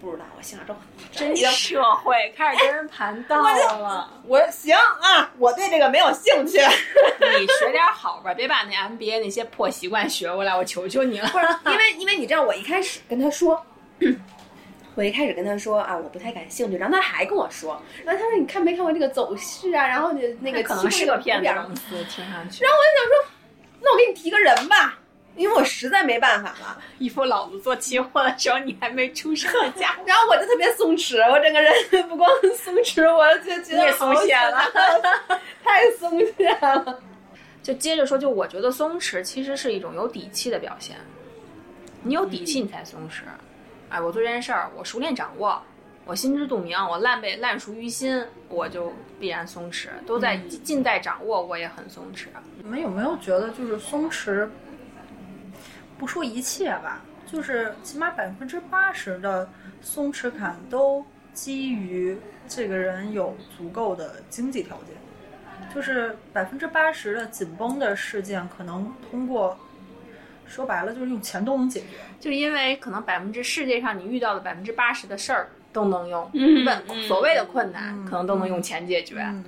不知道，我心想这真 社会开始跟人盘道了。我说行啊，我对这个没有兴趣。你学点好吧，别把那 MBA 那些破习惯学过来，我求求你了。不是，因为因为你知道，我一开始跟他说，我一开始跟他说啊，我不太感兴趣，然后他还跟我说，然后他说你看没看过这个走势啊，然后你那个可能是个骗子然后公司，听上去。然后我就想说，那我给你提个人吧，因为我实在没办法了。一副老子做期货的时候你还没出生的家伙，然后我就特别松弛，我整个人 不光松弛，我就觉得你也松懈了，太松懈了。就接着说，就我觉得松弛其实是一种有底气的表现。你有底气，你才松弛。哎，我做这件事儿，我熟练掌握，我心知肚明，我烂背烂熟于心，我就必然松弛。都在尽在掌握，我也很松弛。你们有没有觉得就是松弛？不说一切吧，就是起码百分之八十的松弛感都基于这个人有足够的经济条件，就是百分之八十的紧绷的事件，可能通过说白了就是用钱都能解决。就因为可能百分之世界上你遇到的百分之八十的事儿都能用嗯问嗯所谓的困难，嗯可能都能用钱解决，嗯，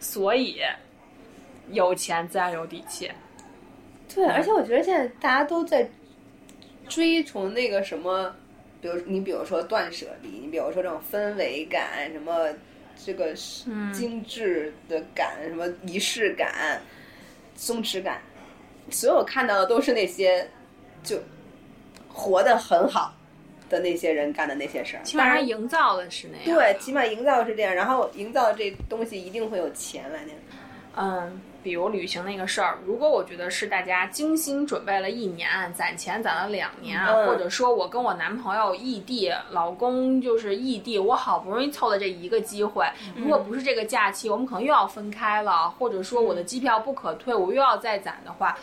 所以有钱自然有底气。对，而且我觉得现在大家都在追崇那个什么，比如你比如说断舍离，你比如说这种氛围感，什么这个精致的感，什么仪式感、松弛感，所有看到的都是那些就活得很好的那些人干的那些事儿。起码他，营造的是那样。对，起码营造是这样，然后营造这东西一定会有钱来那。嗯，比如旅行那个事儿，如果我觉得是大家精心准备了一年，攒钱攒了两年，嗯。或者说我跟我男朋友异地，老公就是异地，我好不容易凑的这一个机会，如果不是这个假期，我们可能又要分开了，或者说我的机票不可退，我又要再攒的话，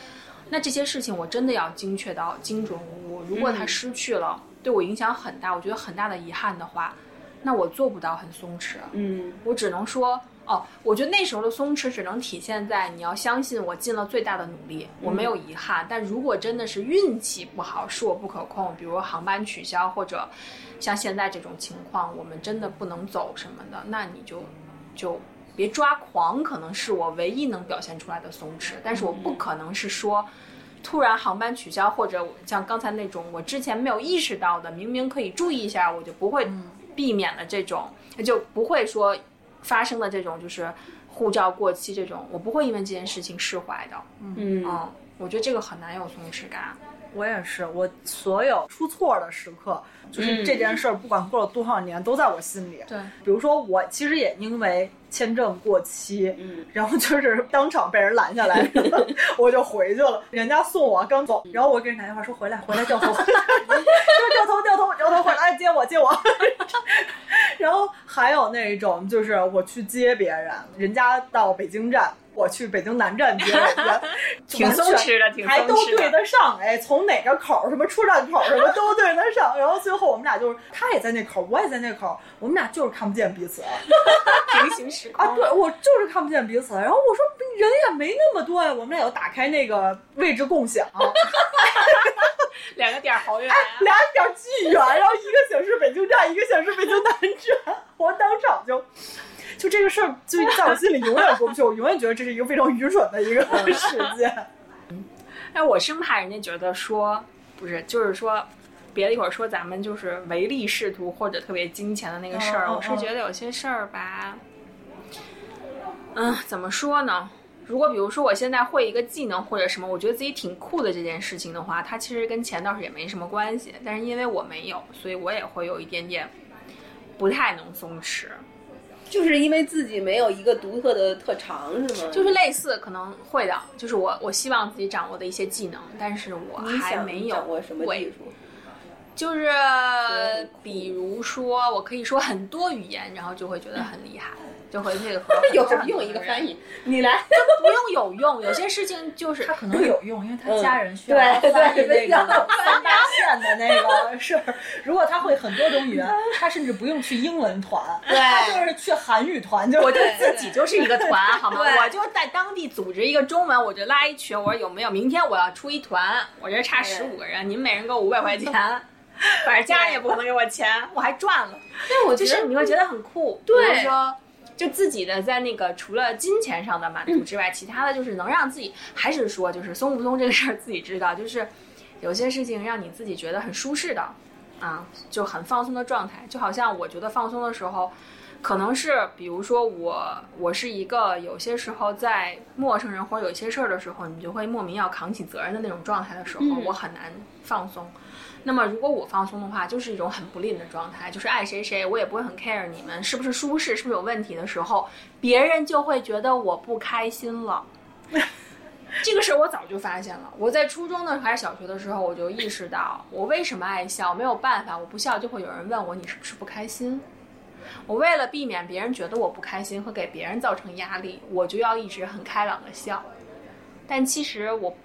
那这些事情我真的要精确到精准无误。如果他失去了，对我影响很大，我觉得很大的遗憾的话，那我做不到很松弛。嗯我只能说，哦，我觉得那时候的松弛只能体现在你要相信我尽了最大的努力，我没有遗憾。但如果真的是运气不好，是我不可控，比如航班取消或者像现在这种情况，我们真的不能走什么的，那你就就别抓狂，可能是我唯一能表现出来的松弛。但是我不可能是说。突然航班取消，或者像刚才那种我之前没有意识到的，明明可以注意一下，我就不会避免了这种，就不会说发生的这种就是护照过期这种，我不会因为这件事情释怀的。嗯嗯，我觉得这个很难有松弛感。我也是，我所有出错的时刻，就是嗯这件事儿，不管过了多少年，都在我心里。对，比如说我其实也因为签证过期，嗯，然后就是当场被人拦下来，我就回去了。人家送我刚走，然后我给人打电话说回来，回来掉头，就掉头掉头掉头回来接我接我。然后还有那种就是我去接别人，人家到北京站。我去北京南站接人家，挺松弛的，挺还都松弛的。对得上，哎，从哪个口儿什么出站口儿什么都对得上，然后最后我们俩就是他也在那口儿，我也在那口儿，我们俩就是看不见彼此 平行时空啊，对我就是看不见彼此。然后我说人也没那么多呀，我们俩又打开那个位置共享，两个点儿好远啊！俩点儿巨远，然后一个显示北京站，一个显示北京南站，我当场就。就这个事儿，就在我心里永远过不去，我永远觉得这是一个非常愚蠢的一个 事件。哎，我生怕人家觉得说不是，就是说。别的一会儿说咱们就是唯利是图或者特别金钱的那个事儿，我是觉得有些事儿吧，嗯，怎么说呢？如果比如说我现在会一个技能或者什么，我觉得自己挺酷的这件事情的话，它其实跟钱倒是也没什么关系。但是因为我没有，所以我也会有一点点不太能松弛。就是因为自己没有一个独特的特长，是吗？就是类似可能会的，就是我我希望自己掌握的一些技能，但是我还没有掌握什么技术？就是比如说，我可以说很多语言，然后就会觉得很厉害，就会配合 有什么用？一个翻译译，你来。就不用有用，有些事情就是他可能有用，因为他家人需嗯要翻译那对个 三八线的那个 事儿。如果他会很多种语言，他甚至不用去英文团，对他就是去韩语团就。我就自己就是一个团，好吗？我就在当地组织一个中文，我就拉一群，我说有没有？明天我要出一团，我这差十五个人，你们每人给我五百块钱，反正家人也不可能给我钱，我还赚了。但我就是你会觉得很酷，对比如说。就自己的在那个除了金钱上的满足之外，其他的就是能让自己，还是说就是松不松这个事儿自己知道，就是有些事情让你自己觉得很舒适的，啊，就很放松的状态，就好像我觉得放松的时候，可能是比如说我我是一个有些时候在陌生人或者有些事儿的时候，你就会莫名要扛起责任的那种状态的时候，我很难放松。那么如果我放松的话，就是一种很不吝的状态，就是爱谁谁，我也不会很 care 你们是不是舒适，是不是有问题的时候，别人就会觉得我不开心了。这个事儿我早就发现了，我在初中的时候还是小学的时候，我就意识到我为什么爱笑，没有办法，我不笑就会有人问我你是不是不开心。我为了避免别人觉得我不开心和给别人造成压力，我就要一直很开朗的笑。但其实我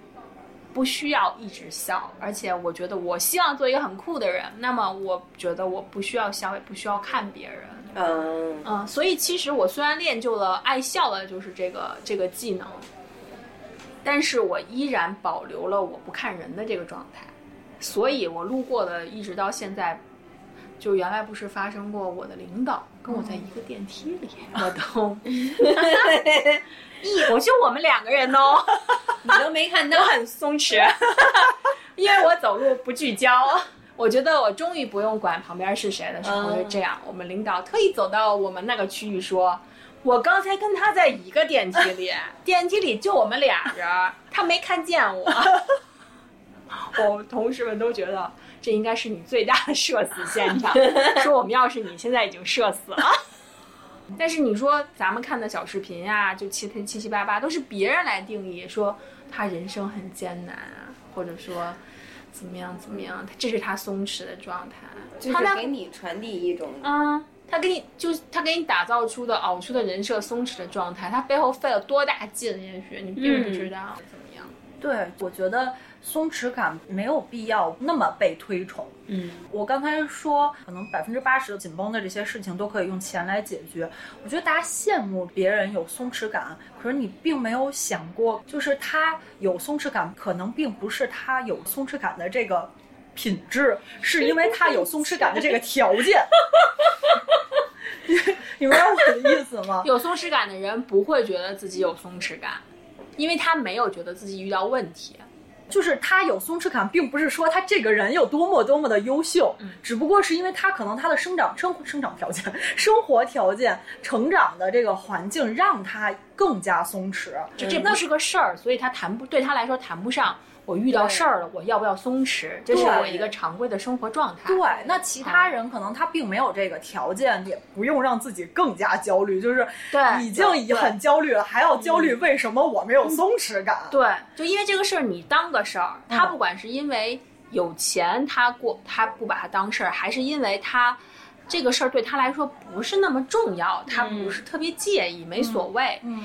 不需要一直笑，而且我觉得我希望做一个很酷的人。那么我觉得我不需要笑，也不需要看别人。嗯，嗯，所以其实我虽然练就了爱笑的，就是这个这个技能，但是我依然保留了我不看人的这个状态。所以我路过的一直到现在，就原来不是发生过我的领导跟我在一个电梯里，我都一我就我们两个人哦。你都没看到都。很松弛，因为我走路不聚焦。我觉得我终于不用管旁边是谁的时候，嗯就这样。我们领导特意走到我们那个区域说：“我刚才跟他在一个电梯里，电梯里就我们俩人，他没看见我。”我同事们都觉得这应该是你最大的社死现场，说我们要是你现在已经社死了。但是你说咱们看的小视频呀、就七七七八八都是别人来定义，说他人生很艰难啊，或者说怎么样怎么样，这是他松弛的状态。就是他给你传递一种嗯，他给你就他给你打造出的熬出的人设松弛的状态，他背后费了多大劲，也许你并不知道。对，我觉得松弛感没有必要那么被推崇。嗯，我刚才说，可能百分之八十紧绷的这些事情都可以用钱来解决。我觉得大家羡慕别人有松弛感，可是你并没有想过，就是他有松弛感，可能并不是他有松弛感的这个品质，是因为他有松弛感的这个条件。你你明白我的意思吗？有松弛感的人不会觉得自己有松弛感，因为他没有觉得自己遇到问题。就是他有松弛感，并不是说他这个人有多么多么的优秀，嗯只不过是因为他可能他的生长生生长条件、生活条件、成长的这个环境让他更加松弛。就这不是个事儿，所以他谈不对他来说谈不上。我遇到事儿了，我要不要松弛？这是我一个常规的生活状态。对，那其他人可能他并没有这个条件，也不用让自己更加焦虑，就是对已经已很焦虑了，还要焦虑为什么我没有松弛感？对，就因为这个事儿你当个事儿，他不管是因为有钱他过他不把它当事儿，还是因为他这个事儿对他来说不是那么重要，他不是特别介意，没所谓，嗯，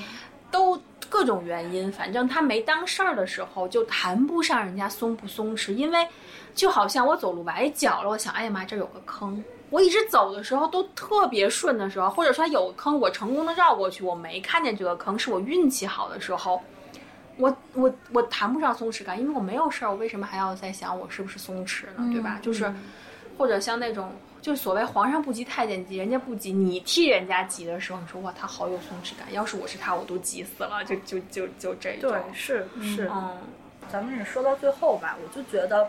都各种原因，反正他没当事儿的时候，就谈不上人家松不松弛，因为就好像我走路崴脚了，我想，哎呀妈，这有个坑。我一直走的时候都特别顺的时候，或者说有坑，我成功的绕过去，我没看见这个坑，是我运气好的时候，我我我谈不上松弛感，因为我没有事儿，我为什么还要在想我是不是松弛呢？对吧？就是或者像那种就是所谓皇上不急太监急，人家不急，你替人家急的时候，你说哇他好有松弛感，要是我是他，我都急死了，就就就就这种。对，是是，嗯，咱们也说到最后吧，我就觉得，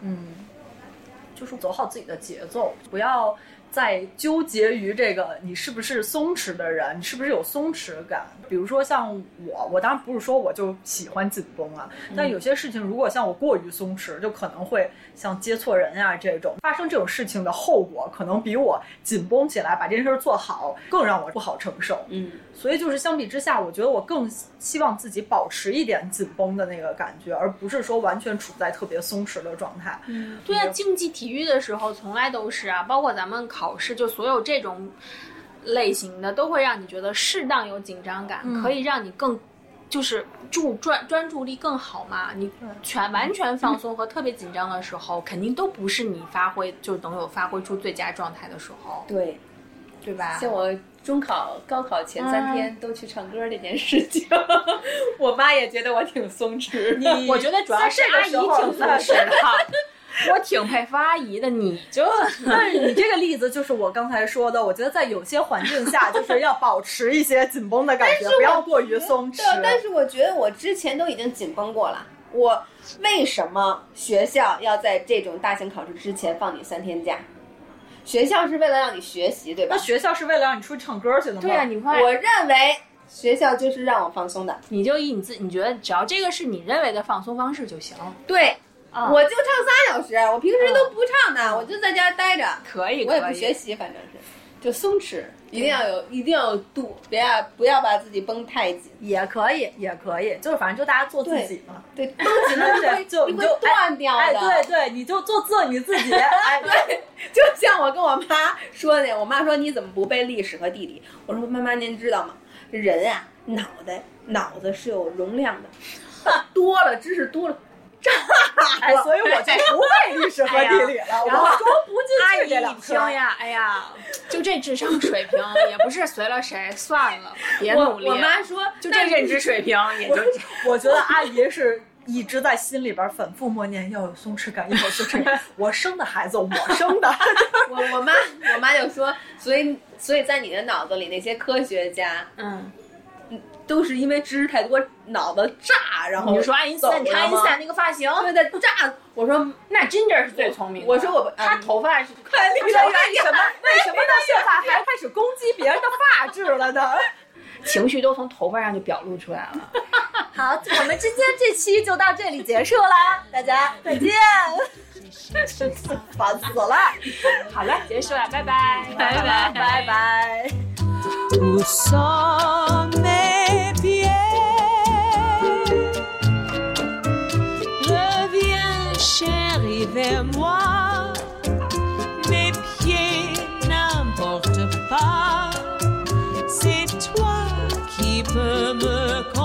嗯，就是走好自己的节奏，不要再纠结于这个你是不是松弛的人，你是不是有松弛感。比如说像我，我当然不是说我就喜欢紧绷啊，但有些事情如果像我过于松弛，就可能会像接错人啊这种发生这种事情的后果，可能比我紧绷起来把这件事儿做好更让我不好承受。嗯，所以就是相比之下，我觉得我更希望自己保持一点紧绷的那个感觉，而不是说完全处在特别松弛的状态。嗯，对啊，竞技体育的时候从来都是啊，包括咱们考试，就所有这种类型的，都会让你觉得适当有紧张感，嗯可以让你更就是注专专注力更好嘛。你全完全放松和特别紧张的时候，肯定都不是你发挥就能有发挥出最佳状态的时候，对，对吧？像我中考、高考前三天都去唱歌这件事情，我妈也觉得我挺松弛。你我觉得主要是阿姨挺松弛的，我挺佩服阿姨的，你就 但是你这个例子就是我刚才说的，我觉得在有些环境下，就是要保持一些紧绷的感觉，不要过于松弛对，。但是我觉得我之前都已经紧绷过了。我为什么学校要在这种大型考试之前放你三天假？学校是为了让你学习，对吧那？学校是为了让你出去唱歌去的吗？对啊，你快我认为学校就是让我放松的。你就以你自你觉得只要这个是你认为的放松方式就行，对，啊我就唱仨小时，我平时都不唱的，我就在家待着，可以，我也不学习，反正是就松弛，一定要有，一定要有度，别要不要把自己绷太紧。也可以，也可以，就是反正就大家做自己嘛。对，绷紧了就 就你就断掉的。哎，对对，你就做做你自己。哎，对，就像我跟我妈说的，我妈说你怎么不背历史和地理？我说妈妈您知道吗？人啊，脑袋脑子是有容量的，多了知识多了，炸哎，所以我就不背历史和地理了，阿姨进去这两科。一听呀，哎呀，就这智商水平也不是随了谁，算了，别努力。我妈说，就这认知水平也就我觉得阿姨是一直在心里边反复默念要有松弛感，要有松弛感。我生的孩子，我生的。我我妈我妈就说，所以所以在你的脑子里，那些科学家嗯，都是因为知识太多，脑子炸，然后你就说爱因斯坦，你走了吗看爱因斯坦那个发型，对的炸。我说那 Ginger 是最聪明的。我说我他头发是快离为什么 为什么为什么到现在还开始攻击别人的发质了呢？情绪都从头发上就表露出来了。好，我们今天这期就到这里结束啦，大家再见。烦死了，好了，结束了，拜拜，拜拜拜拜。arrive vers moi. Mes pieds n'importe pas, c'est toi qui peux me